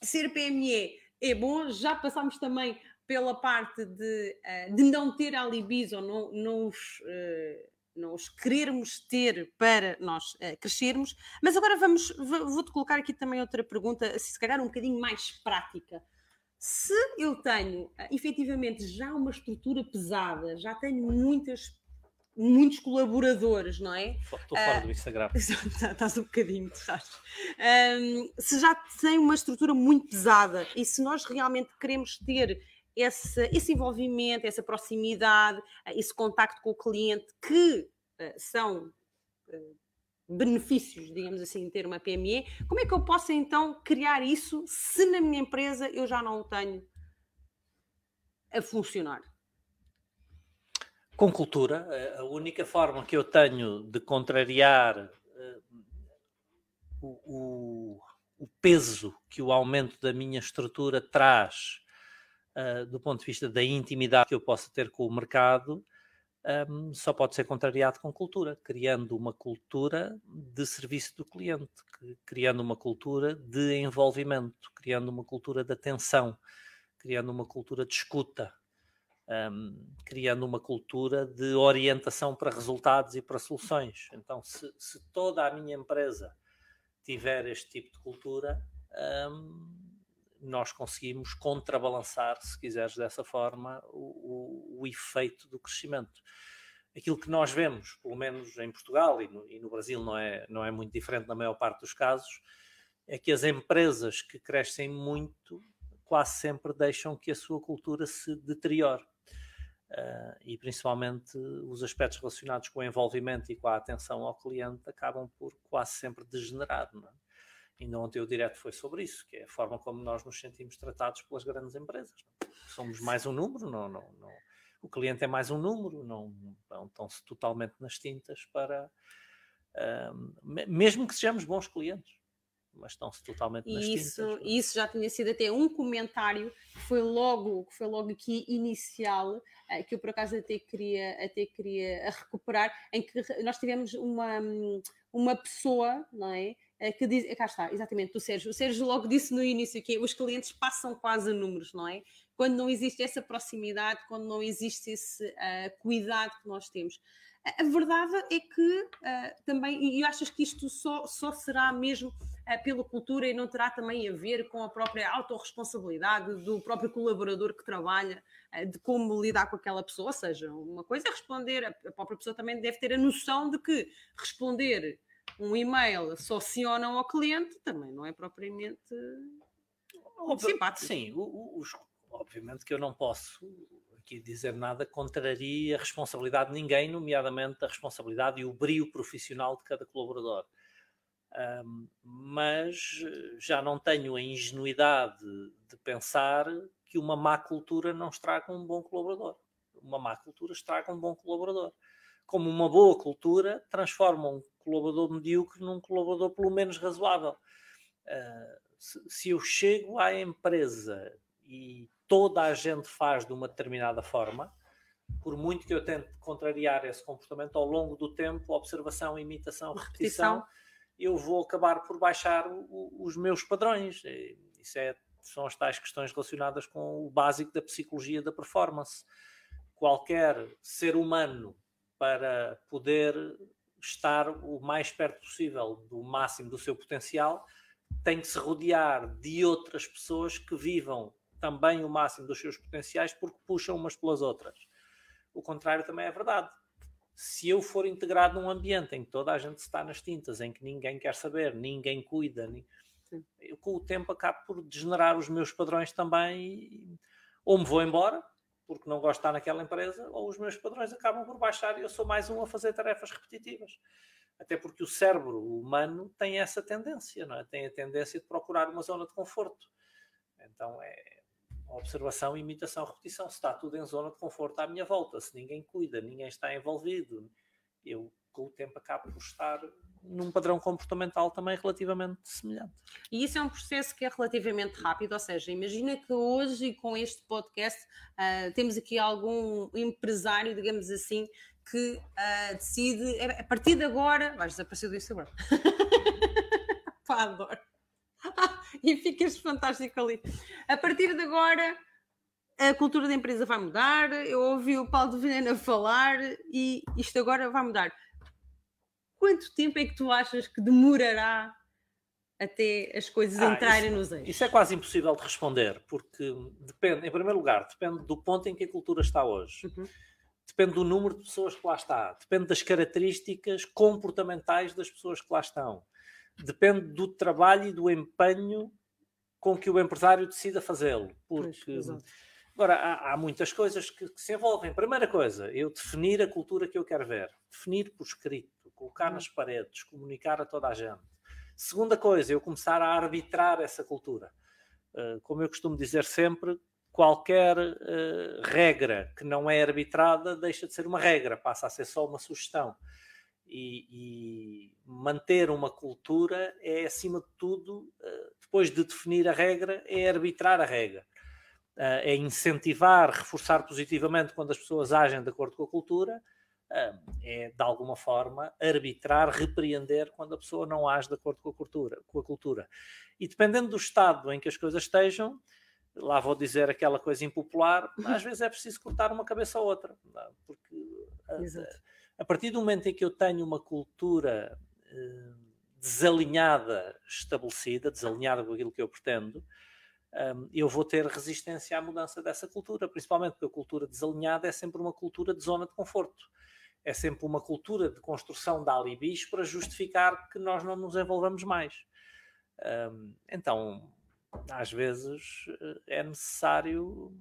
[SPEAKER 1] ser PME é bom, já passámos também pela parte de, eh, de não ter alibis ou não, não os uh, não os querermos ter para nós uh, crescermos. Mas agora vamos, vou-te colocar aqui também outra pergunta, se calhar um bocadinho mais prática. Se eu tenho uh, efetivamente já uma estrutura pesada, já tenho muitas, muitos colaboradores, não é?
[SPEAKER 2] Estou fora uh, do Instagram.
[SPEAKER 1] Estás um bocadinho, estás. Um, se já tem uma estrutura muito pesada e se nós realmente queremos ter esse, esse envolvimento, essa proximidade, eh, esse contacto com o cliente, que uh, são uh, benefícios, digamos assim, ter uma PME, como é que eu posso então criar isso se na minha empresa eu já não o tenho a funcionar?
[SPEAKER 2] Com cultura, a única forma que eu tenho de contrariar uh, o, o, peso que o aumento da minha estrutura traz uh, do ponto de vista da intimidade que eu possa ter com o mercado, um, só pode ser contrariado com cultura, criando uma cultura de serviço do cliente, criando uma cultura de envolvimento, criando uma cultura de atenção, criando uma cultura de escuta, um, criando uma cultura de orientação para resultados e para soluções. Então, se, se toda a minha empresa tiver este tipo de cultura, um, nós conseguimos contrabalançar, se quiseres dessa forma, o, o, o, efeito do crescimento. Aquilo que nós vemos, pelo menos em Portugal e no, e no, Brasil não é, não é muito diferente na maior parte dos casos, é que as empresas que crescem muito quase sempre deixam que a sua cultura se deteriore. Uh, e principalmente os aspectos relacionados com o envolvimento e com a atenção ao cliente acabam por quase sempre degenerar. Não é? Ainda ontem o direto foi sobre isso, que é a forma como nós nos sentimos tratados pelas grandes empresas. Não? Somos mais um número, não, não, não, o cliente é mais um número, não, não estão-se totalmente nas tintas para. Um, mesmo que sejamos bons clientes, mas estão-se totalmente nas
[SPEAKER 1] isso,
[SPEAKER 2] tintas.
[SPEAKER 1] Isso já tinha sido até um comentário que foi logo, que foi logo aqui inicial, eh, que eu por acaso até queria, até queria recuperar, em que nós tivemos uma, uma pessoa, não é? Eh, que diz, cá está, exatamente, o Sérgio. O Sérgio logo disse no início que os clientes passam quase a números, não é? Quando não existe essa proximidade, quando não existe esse uh, cuidado que nós temos. A verdade é que uh, também, e achas que isto só, só será mesmo uh, pela cultura e não terá também a ver com a própria autorresponsabilidade do próprio colaborador que trabalha, uh, de como lidar com aquela pessoa? Ou seja, uma coisa é responder, a própria pessoa também deve ter a noção de que responder um e-mail só sim ou não ao cliente também não é propriamente
[SPEAKER 2] simpático. Sim, os, obviamente que eu não posso aqui dizer nada contraria a responsabilidade de ninguém, nomeadamente a responsabilidade e o brio profissional de cada colaborador. Um, mas já não tenho a ingenuidade de pensar que uma má cultura não estraga um bom colaborador. Uma má cultura estraga um bom colaborador. Como uma boa cultura transforma um colaborador medíocre num colaborador pelo menos razoável. Uh, se, se eu chego à empresa e toda a gente faz de uma determinada forma, por muito que eu tente contrariar esse comportamento ao longo do tempo, observação, imitação, repetição, repetição. eu vou acabar por baixar o, os meus padrões. Isso é, são as tais questões relacionadas com o básico da psicologia da performance. Qualquer ser humano, para poder estar o mais perto possível do máximo do seu potencial, tem que se rodear de outras pessoas que vivam também o máximo dos seus potenciais porque puxam umas pelas outras. O contrário também é verdade. Se eu for integrado num ambiente em que toda a gente está nas tintas, em que ninguém quer saber, ninguém cuida, eu com o tempo acabo por degenerar os meus padrões também, ou me vou embora, porque não gosto de estar naquela empresa, ou os meus padrões acabam por baixar e eu sou mais um a fazer tarefas repetitivas. Até porque o cérebro humano tem essa tendência, não é? Tem a tendência de procurar uma zona de conforto. Então é observação, imitação, repetição. Se está tudo em zona de conforto à minha volta, se ninguém cuida, ninguém está envolvido, eu com o tempo acabo por estar num padrão comportamental também relativamente semelhante.
[SPEAKER 1] E isso é um processo que é relativamente rápido, ou seja, imagina que hoje com este podcast uh, temos aqui algum empresário, digamos assim, que uh, decide, é, a partir de agora, vais desaparecer do Instagram. Pá, adoro. e ficas fantástico ali. A partir de agora, a cultura da empresa vai mudar. Eu ouvi o Paulo de Venena falar e isto agora vai mudar quanto tempo é que tu achas que demorará até as coisas ah, entrarem
[SPEAKER 2] isso,
[SPEAKER 1] nos eixos?
[SPEAKER 2] Isso é quase impossível de responder, porque depende, em primeiro lugar, depende do ponto em que a cultura está hoje. Uhum. Depende do número de pessoas que lá está, depende das características comportamentais das pessoas que lá estão, depende do trabalho e do empenho com que o empresário decida fazê-lo. Porque pois, Agora, há, há muitas coisas que, que, se envolvem. Primeira coisa, eu definir a cultura que eu quero ver. Definir por escrito, colocar uhum. nas paredes, comunicar a toda a gente. Segunda coisa, eu começar a arbitrar essa cultura. Uh, como eu costumo dizer sempre, qualquer uh, regra que não é arbitrada deixa de ser uma regra, passa a ser só uma sugestão. E, e manter uma cultura é, acima de tudo, uh, depois de definir a regra, é arbitrar a regra é incentivar, reforçar positivamente quando as pessoas agem de acordo com a cultura, é de alguma forma arbitrar, repreender quando a pessoa não age de acordo com a cultura. Com a cultura. E dependendo do estado em que as coisas estejam, lá vou dizer aquela coisa impopular, às vezes é preciso cortar uma cabeça ou outra, é? porque a, a, partir do momento em que eu tenho uma cultura uh, desalinhada, estabelecida, desalinhada com aquilo que eu pretendo, um, eu vou ter resistência à mudança dessa cultura, principalmente porque a cultura desalinhada é sempre uma cultura de zona de conforto. É sempre uma cultura de construção de alibis para justificar que nós não nos envolvamos mais. Então, às vezes, eh, é necessário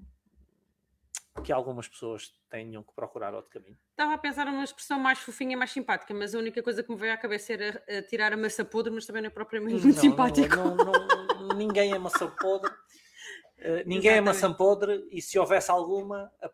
[SPEAKER 2] que algumas pessoas tenham que procurar outro caminho.
[SPEAKER 1] Estava a pensar numa expressão mais fofinha e mais simpática, mas a única coisa que me veio à cabeça era tirar a massa podre, mas também não é propriamente muito simpático.
[SPEAKER 2] Não, não, não, ninguém é maçã podre. Uh, ninguém Exatamente. é maçã podre e se houvesse alguma, a,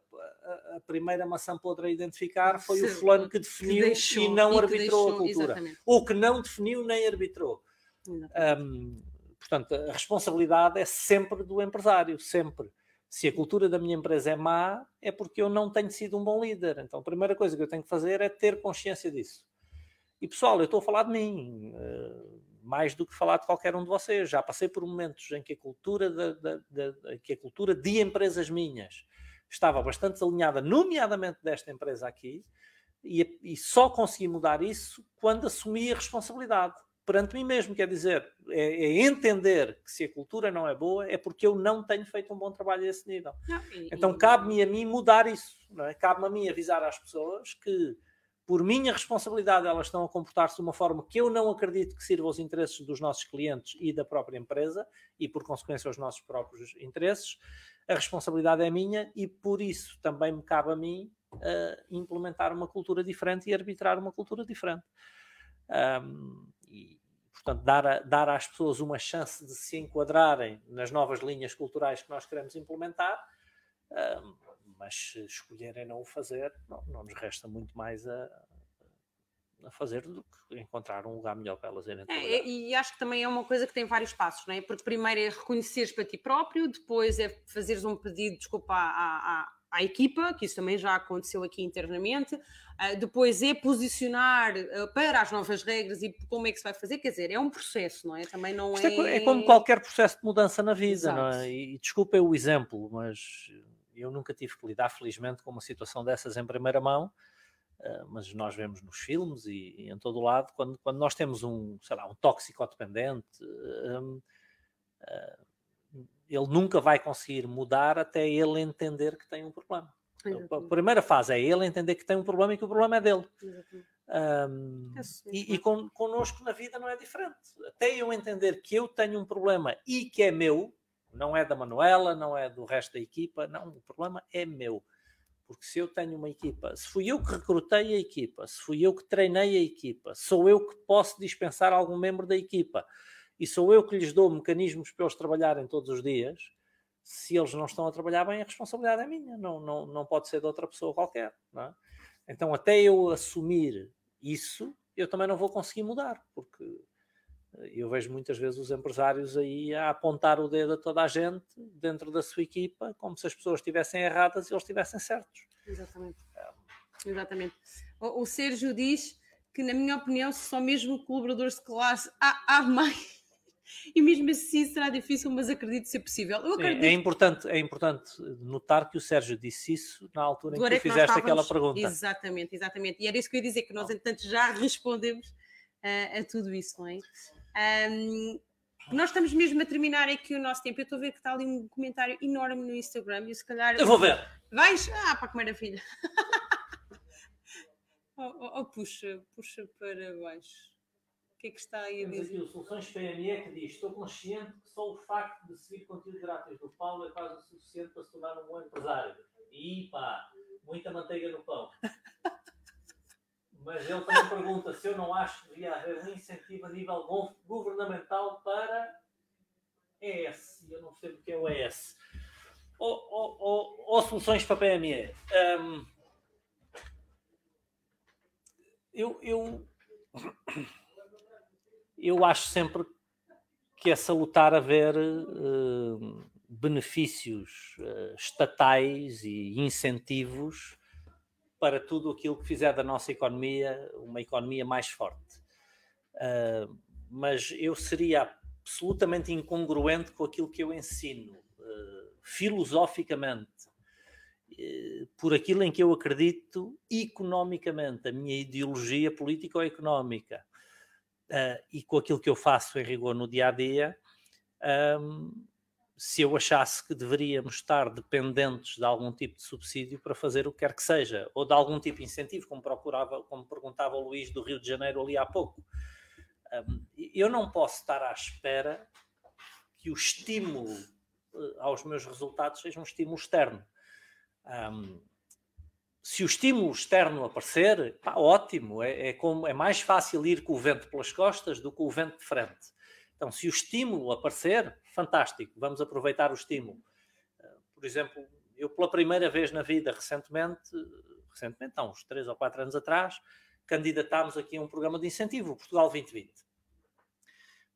[SPEAKER 2] a, a primeira maçã podre a identificar foi Sim, o fulano que definiu que deixou, e não e arbitrou deixou, a cultura. Exatamente. Ou que não definiu nem arbitrou. Um, portanto, a responsabilidade é sempre do empresário, sempre se a cultura da minha empresa é má, é porque eu não tenho sido um bom líder. Então, a primeira coisa que eu tenho que fazer é ter consciência disso. E pessoal, eu estou a falar de mim, uh, mais do que falar de qualquer um de vocês. Já passei por momentos em que a cultura, de, que a cultura de empresas minhas estava bastante alinhada, nomeadamente desta empresa aqui, e, e só consegui mudar isso quando assumi a responsabilidade perante mim mesmo, quer dizer, é, é, entender que se a cultura não é boa é porque eu não tenho feito um bom trabalho a esse nível. Não, e, então cabe-me a mim mudar isso, não é? cabe-me a mim avisar às pessoas que por minha responsabilidade elas estão a comportar-se de uma forma que eu não acredito que sirva aos interesses dos nossos clientes e da própria empresa e por consequência aos nossos próprios interesses. A responsabilidade é minha e por isso também me cabe a mim uh, implementar uma cultura diferente e arbitrar uma cultura diferente. Um, e, portanto, dar, a, dar às pessoas uma chance de se enquadrarem nas novas linhas culturais que nós queremos implementar, mas se escolherem não o fazer, não, não nos resta muito mais a, a fazer do que encontrar um lugar melhor para elas irem
[SPEAKER 1] é, E acho que também é uma coisa que tem vários passos, não é? Porque primeiro é reconheceres para ti próprio, depois é fazeres um pedido de desculpa à, à, à equipa, que isso também já aconteceu aqui internamente, uh, depois é posicionar uh, para as novas regras e como é que se vai fazer, quer dizer, é um processo, não é? Também não
[SPEAKER 2] é... é... é como qualquer processo de mudança na vida, Exato. não é? E, e desculpem o exemplo, mas eu nunca tive que lidar, felizmente, com uma situação dessas em primeira mão, uh, mas nós vemos nos filmes e, e, em todo o lado, quando, quando nós temos um, sei lá, um toxicodependente, um, ele nunca vai conseguir mudar até ele entender que tem um problema. Exatamente. A primeira fase é ele entender que tem um problema e que o problema é dele. Um, e, e con, connosco na vida não é diferente. Até eu entender que eu tenho um problema e que é meu, não é da Manuela, não é do resto da equipa, não, o problema é meu. Porque se eu tenho uma equipa, se fui eu que recrutei a equipa, se fui eu que treinei a equipa, sou eu que posso dispensar algum membro da equipa, e sou eu que lhes dou mecanismos para eles trabalharem todos os dias, se eles não estão a trabalhar bem, a responsabilidade é minha, não, não, não pode ser de outra pessoa qualquer. É? Então, até eu assumir isso, eu também não vou conseguir mudar, porque eu vejo muitas vezes os empresários aí a apontar o dedo a toda a gente dentro da sua equipa, como se as pessoas estivessem erradas e eles estivessem certos.
[SPEAKER 1] Exatamente. Exatamente. O, o Sérgio diz que, na minha opinião, só mesmo colaboradores de classe há, há mais e mesmo assim será difícil, mas acredito ser possível.
[SPEAKER 2] Sim, é, importante, é importante notar que o Sérgio disse isso na altura em que tu fizeste aquela pergunta.
[SPEAKER 1] Exatamente, exatamente. E era isso que eu ia dizer, que nós, entanto, já respondemos uh, a tudo isso, não é? Um, nós estamos mesmo a terminar aqui o nosso tempo. Eu estou a ver que está ali um comentário enorme no Instagram e se calhar.
[SPEAKER 2] Eu vou ver.
[SPEAKER 1] Vais? Ah, para comer a filha. oh, oh, oh, puxa, puxa para baixo que é que está aí a dizer?
[SPEAKER 2] Aqui o Soluções PME que diz: Estou consciente que só o facto de seguir conteúdo grátis do Paulo é quase o suficiente para se tornar um bom empresário. E pá, muita manteiga no pão. Mas ele também pergunta se eu não acho que devia haver um incentivo a nível governamental para ES. Eu não sei o que é o ES. Ou, ou, ou, ou soluções para PME. Um, eu, eu eu acho sempre que é salutar haver uh, benefícios uh, estatais e incentivos para tudo aquilo que fizer da nossa economia uma economia mais forte. Uh, mas eu seria absolutamente incongruente com aquilo que eu ensino, filosoficamente, por aquilo em que eu acredito economicamente, a minha ideologia político-económica uh, e com aquilo que eu faço em rigor no dia a dia, um, se eu achasse que deveríamos estar dependentes de algum tipo de subsídio para fazer o que quer que seja, ou de algum tipo de incentivo, como, procurava, como perguntava o Luís do Rio de Janeiro ali há pouco. Eu não posso estar à espera que o estímulo uh, aos meus resultados seja um estímulo externo. Se o estímulo externo aparecer, pá, ótimo, é, é, como, é mais fácil ir com o vento pelas costas do que o vento de frente. Então, se o estímulo aparecer, fantástico, vamos aproveitar o estímulo. Eh, por exemplo, eu pela primeira vez na vida, recentemente, recentemente, há uns 3 ou 4 anos atrás, candidatámos aqui a um programa de incentivo, o Portugal 2020.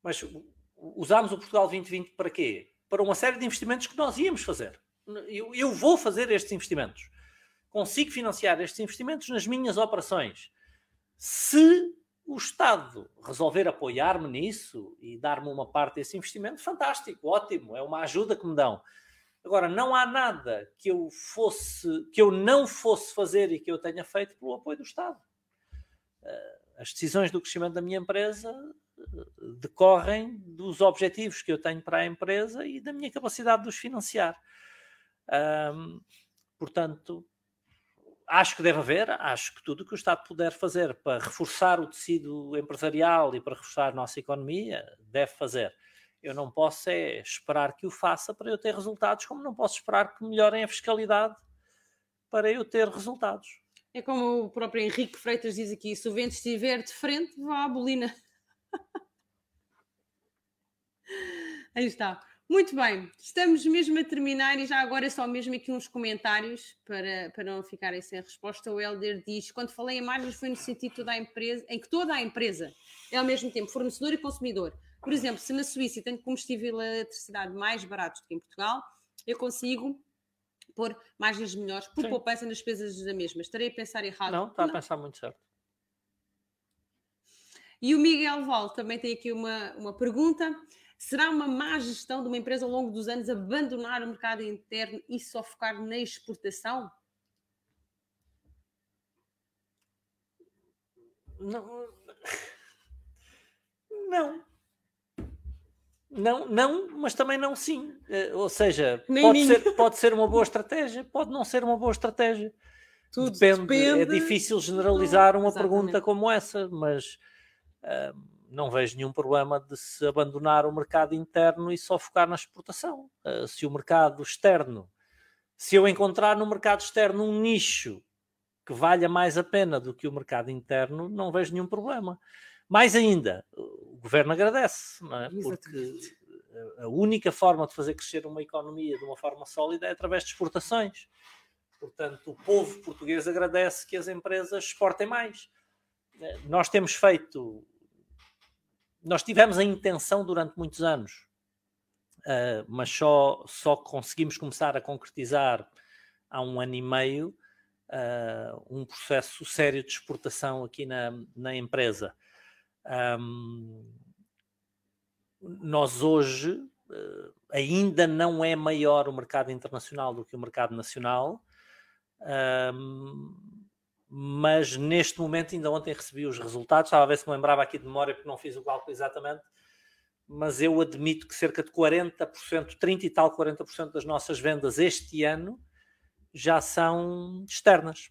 [SPEAKER 2] Mas usámos o Portugal 2020 para quê? Para uma série de investimentos que nós íamos fazer. Eu, eu vou fazer estes investimentos consigo financiar estes investimentos nas minhas operações. Se o Estado resolver apoiar-me nisso e dar-me uma parte desse investimento, fantástico, ótimo, é uma ajuda que me dão. Agora, não há nada que eu fosse, que eu não fosse fazer e que eu tenha feito pelo apoio do Estado. Eh, as decisões do crescimento da minha empresa eh, decorrem dos objetivos que eu tenho para a empresa e da minha capacidade de os financiar. Portanto, acho que deve haver, acho que tudo o que o Estado puder fazer para reforçar o tecido empresarial e para reforçar a nossa economia, deve fazer. Eu não posso é esperar que o faça para eu ter resultados, como não posso esperar que melhorem a fiscalidade para eu ter resultados.
[SPEAKER 1] É como o próprio Henrique Freitas diz aqui: se o vento estiver de frente, vá à bolina. Aí está. Muito bem, estamos mesmo a terminar e já agora só mesmo aqui uns comentários para, para não ficarem sem resposta. O Helder diz: quando falei em margens foi no sentido toda a empresa, em que toda a empresa é ao mesmo tempo fornecedor e consumidor. Por exemplo, se na Suíça tem combustível e eletricidade mais baratos do que em Portugal, eu consigo pôr margens melhores por Sim. poupança nas despesas da mesma. Estarei a pensar errado.
[SPEAKER 2] Não, está a pensar muito certo.
[SPEAKER 1] E o Miguel Val também tem aqui uma, uma pergunta. Será uma má gestão de uma empresa ao longo dos anos abandonar o mercado interno e só focar na exportação?
[SPEAKER 2] Não. Não. Não, não, mas também não sim. Eh, ou seja, pode ser, pode ser uma boa estratégia, pode não ser uma boa estratégia. Tudo depende. depende. É difícil generalizar uma Exatamente. pergunta como essa, mas uh, não vejo nenhum problema de se abandonar o mercado interno e só focar na exportação. Uh, se o mercado externo, se eu encontrar no mercado externo um nicho que valha mais a pena do que o mercado interno, não vejo nenhum problema. Mais ainda, o governo agradece, é? porque a única forma de fazer crescer uma economia de uma forma sólida é através de exportações. Portanto, o povo português agradece que as empresas exportem mais. Eh, nós temos feito nós tivemos a intenção durante muitos anos, uh, mas só, só conseguimos começar a concretizar há um ano e meio uh, um processo sério de exportação aqui na, na empresa. Um, nós hoje uh, ainda não é maior o mercado internacional do que o mercado nacional. Um, mas neste momento, ainda ontem recebi os resultados, estava a ver se me lembrava aqui de memória, porque não fiz o cálculo exatamente, mas eu admito que cerca de 40%, 30 e tal, 40% das nossas vendas este ano já são externas.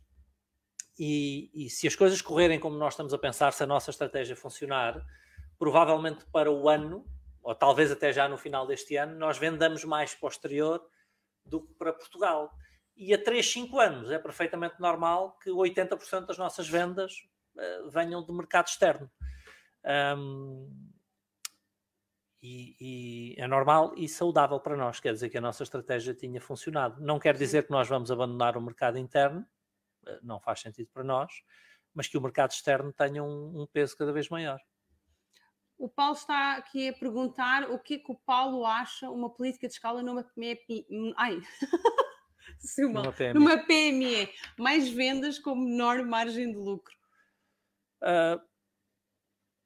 [SPEAKER 2] E, e, se as coisas correrem como nós estamos a pensar, se a nossa estratégia funcionar, provavelmente para o ano, ou talvez até já no final deste ano, nós vendamos mais para o exterior do que para Portugal e a 3, 5 anos é perfeitamente normal que 80% das nossas vendas uh, venham do mercado externo. Um, e, e, é normal e saudável para nós, quer dizer que a nossa estratégia tinha funcionado. Não quer dizer que nós vamos abandonar o mercado interno, uh, não faz sentido para nós, mas que o mercado externo tenha um, um peso cada vez maior.
[SPEAKER 1] O Paulo está aqui a perguntar o que é que o Paulo acha uma política de escala numa MEP. Ai! uma, numa, PME. numa PME. Mais vendas com menor margem de lucro.
[SPEAKER 2] Uh,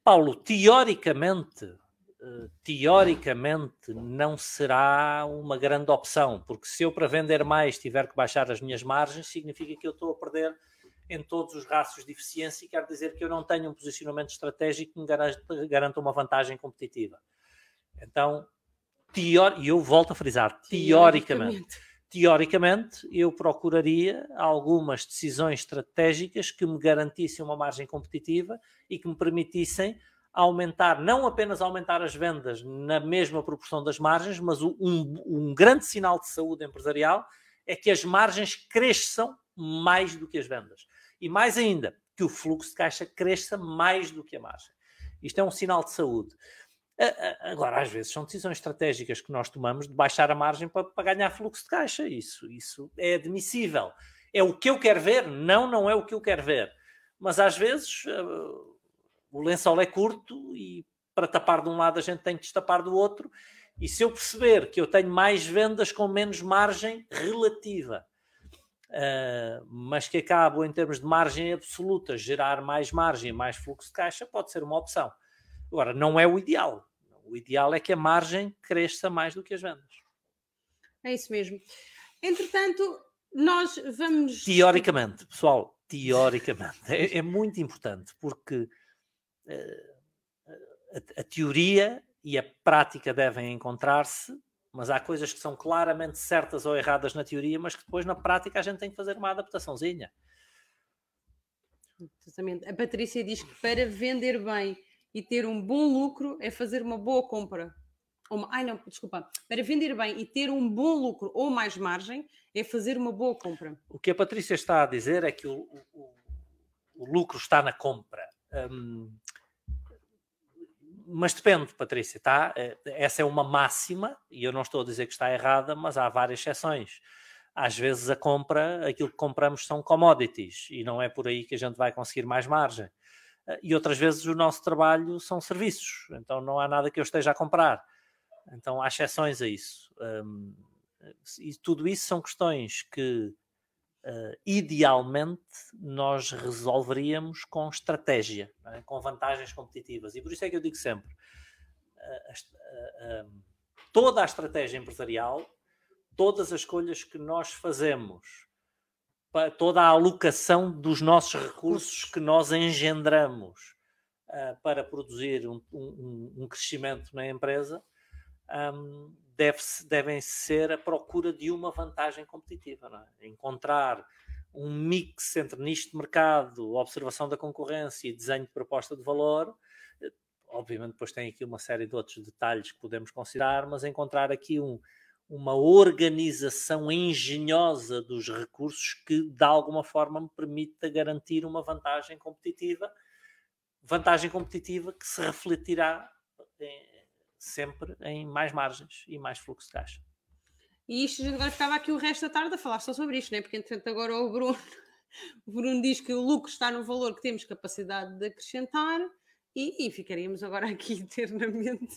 [SPEAKER 2] Paulo, teoricamente, uh, teoricamente não será uma grande opção, porque se eu para vender mais tiver que baixar as minhas margens, significa que eu estou a perder em todos os raços de eficiência e quer dizer que eu não tenho um posicionamento estratégico que me garanta, garanta uma vantagem competitiva. Então, teor, e eu volto a frisar, teoricamente, teoricamente teoricamente, eu procuraria algumas decisões estratégicas que me garantissem uma margem competitiva e que me permitissem aumentar, não apenas aumentar as vendas na mesma proporção das margens, mas um, um grande sinal de saúde empresarial é que as margens cresçam mais do que as vendas. E mais ainda, que o fluxo de caixa cresça mais do que a margem. Isto é um sinal de saúde. Agora, às vezes, são decisões estratégicas que nós tomamos de baixar a margem para, para, ganhar fluxo de caixa. Isso, isso é admissível. É o que eu quero ver? Não, não é o que eu quero ver. Mas às vezes uh, o lençol é curto e para tapar de um lado a gente tem que destapar do outro. E se eu perceber que eu tenho mais vendas com menos margem relativa, uh, mas que acabo, em termos de margem absoluta, gerar mais margem, mais fluxo de caixa, pode ser uma opção. Agora, não é o ideal. O ideal é que a margem cresça mais do que as vendas.
[SPEAKER 1] É isso mesmo. Entretanto, nós vamos.
[SPEAKER 2] Teoricamente, pessoal, teoricamente. É, é muito importante porque uh, a, a, teoria e a prática devem encontrar-se, mas há coisas que são claramente certas ou erradas na teoria, mas que depois na prática a gente tem que fazer uma adaptaçãozinha.
[SPEAKER 1] Exatamente. A Patrícia diz que para vender bem e ter um bom lucro é fazer uma boa compra. Uma, ai não, desculpa. Para vender bem e ter um bom lucro ou mais margem é fazer uma boa compra.
[SPEAKER 2] O que a Patrícia está a dizer é que o, o, o lucro está na compra. Hum, mas depende, Patrícia, tá? Essa é uma máxima, e eu não estou a dizer que está errada, mas há várias exceções. Às vezes a compra, aquilo que compramos são commodities, e não é por aí que a gente vai conseguir mais margem. E outras vezes o nosso trabalho são serviços, então não há nada que eu esteja a comprar. Então há exceções a isso. Um, e tudo isso são questões que uh, idealmente nós resolveríamos com estratégia, é? com vantagens competitivas. E por isso é que eu digo sempre: uh, uh, toda a estratégia empresarial, todas as escolhas que nós fazemos, toda a alocação dos nossos recursos que nós engendramos para produzir um, um, um, crescimento na empresa. Um, deve devem ser a procura de uma vantagem competitiva. É? Encontrar um mix entre nicho de mercado, observação da concorrência e desenho de proposta de valor. Obviamente, depois tem aqui uma série de outros detalhes que podemos considerar, mas encontrar aqui um, uma organização engenhosa dos recursos que, de alguma forma, me permita garantir uma vantagem competitiva. Vantagem competitiva que se refletirá em, sempre em mais margens e mais fluxo de caixa.
[SPEAKER 1] E isto, agora ficava aqui o resto da tarde a falar só sobre isto, né? porque entretanto agora o Bruno, o Bruno diz que o lucro está no valor que temos capacidade de acrescentar e, e ficaríamos agora aqui eternamente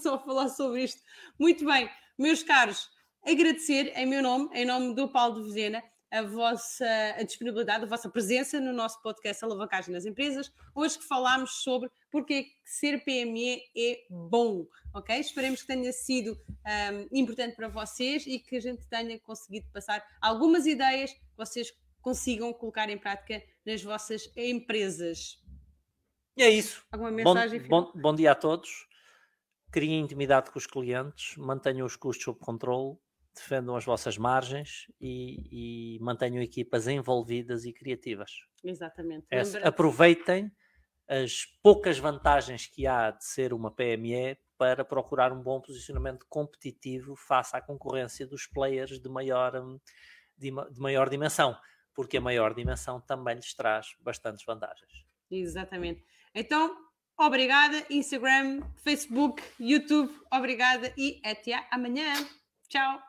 [SPEAKER 1] só a falar sobre isto. Muito bem, meus caros, agradecer em meu nome, em nome do Paulo de Vezena, a vossa a disponibilidade, a vossa presença no nosso podcast Alavancagem nas Empresas. Hoje que falámos sobre porque ser PME é bom, ok? Esperemos que tenha sido um, importante para vocês e que a gente tenha conseguido passar algumas ideias que vocês consigam colocar em prática nas vossas empresas.
[SPEAKER 2] E é isso. Alguma mensagem? Bom, bom, bom dia a todos. Criem intimidade com os clientes, mantenham os custos sob controle defendam as vossas margens e, e mantenham equipas envolvidas e criativas.
[SPEAKER 1] Exatamente.
[SPEAKER 2] É, aproveitem as poucas vantagens que há de ser uma PME para procurar um bom posicionamento competitivo face à concorrência dos players de maior, hum, de, de maior dimensão, porque a maior dimensão também lhes traz bastantes vantagens.
[SPEAKER 1] Exatamente. Então, obrigada, Instagram, Facebook, YouTube, obrigada e até amanhã. Tchau.